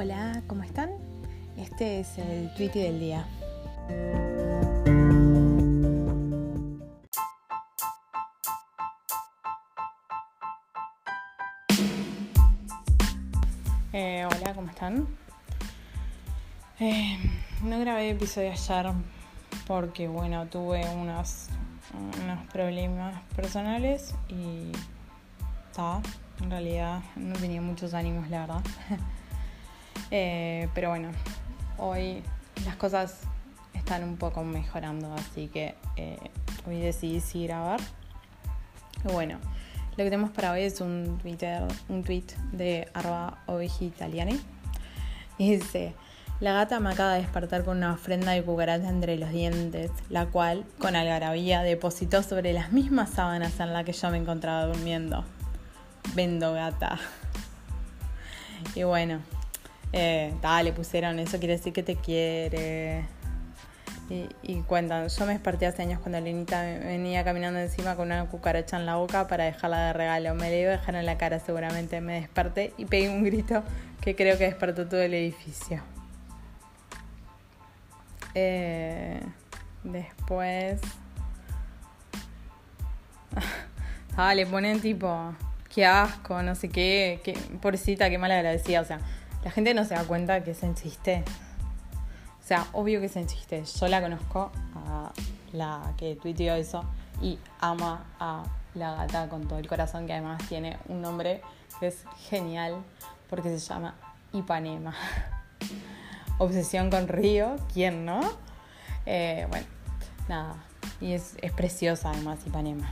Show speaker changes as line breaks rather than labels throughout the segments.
Hola, ¿cómo están? Este es el tweet del día. Eh, hola, ¿cómo están? Eh, no grabé episodio ayer porque, bueno, tuve unos, unos problemas personales y está, en realidad no tenía muchos ánimos, la verdad. Eh, pero bueno, hoy las cosas están un poco mejorando, así que hoy decidí sí grabar. Bueno, lo que tenemos para hoy es un Twitter, un tweet de arroba italiani. Y dice, la gata me acaba de despertar con una ofrenda de cucaracha entre los dientes, la cual, con algarabía, depositó sobre las mismas sábanas en las que yo me encontraba durmiendo. Vendo gata. Y bueno, eh, le pusieron, eso quiere decir que te quiere. Y, cuentan, yo me desperté hace años cuando Lenita venía caminando encima con una cucaracha en la boca para dejarla de regalo. Me la iba a dejar en la cara seguramente. Me desperté y pegué un grito que creo que despertó todo el edificio. Eh, después... ah, le ponen tipo, qué asco, no sé qué, qué pobrecita, qué mal agradecida. O sea, la gente no se da cuenta que es en chiste. O sea, obvio que es en chiste. Yo la conozco a la que tuiteó eso y ama a la gata con todo el corazón, que además tiene un nombre que es genial porque se llama Ipanema. Obsesión con Río, ¿quién no? Eh, bueno, nada. Y es, es preciosa además Ipanema.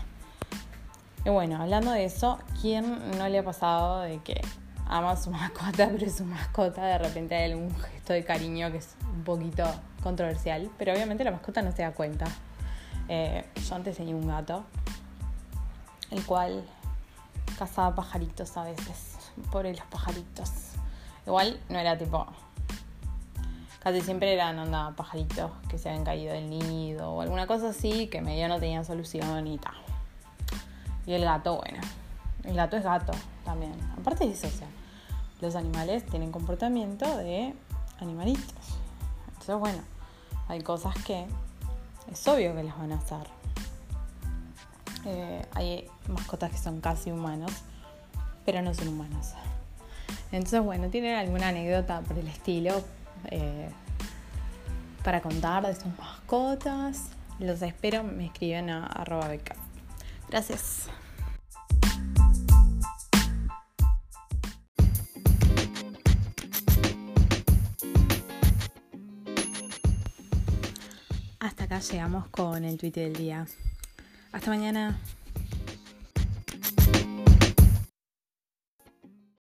Y bueno, hablando de eso, ¿quién no le ha pasado de que ama a su mascota, pero su mascota de repente hay algún gesto de cariño que es un poquito controversial, pero obviamente la mascota no se da cuenta. Eh, yo antes tenía un gato, el cual cazaba pajaritos a veces, por los pajaritos. Igual no era tipo. Casi siempre eran onda pajaritos que se habían caído del nido o alguna cosa así que medio no tenían solución y tal. Y el gato, bueno, el gato es gato también. Aparte de eso, los animales tienen comportamiento de animalitos. Entonces, bueno, hay cosas que es obvio que las van a hacer. Eh, hay mascotas que son casi humanos, pero no son humanos. Entonces, bueno, ¿tienen alguna anécdota por el estilo eh, para contar de sus mascotas? Los espero, me escriben a arroba beca. Gracias. Hasta acá llegamos con el tweet del día. Hasta mañana.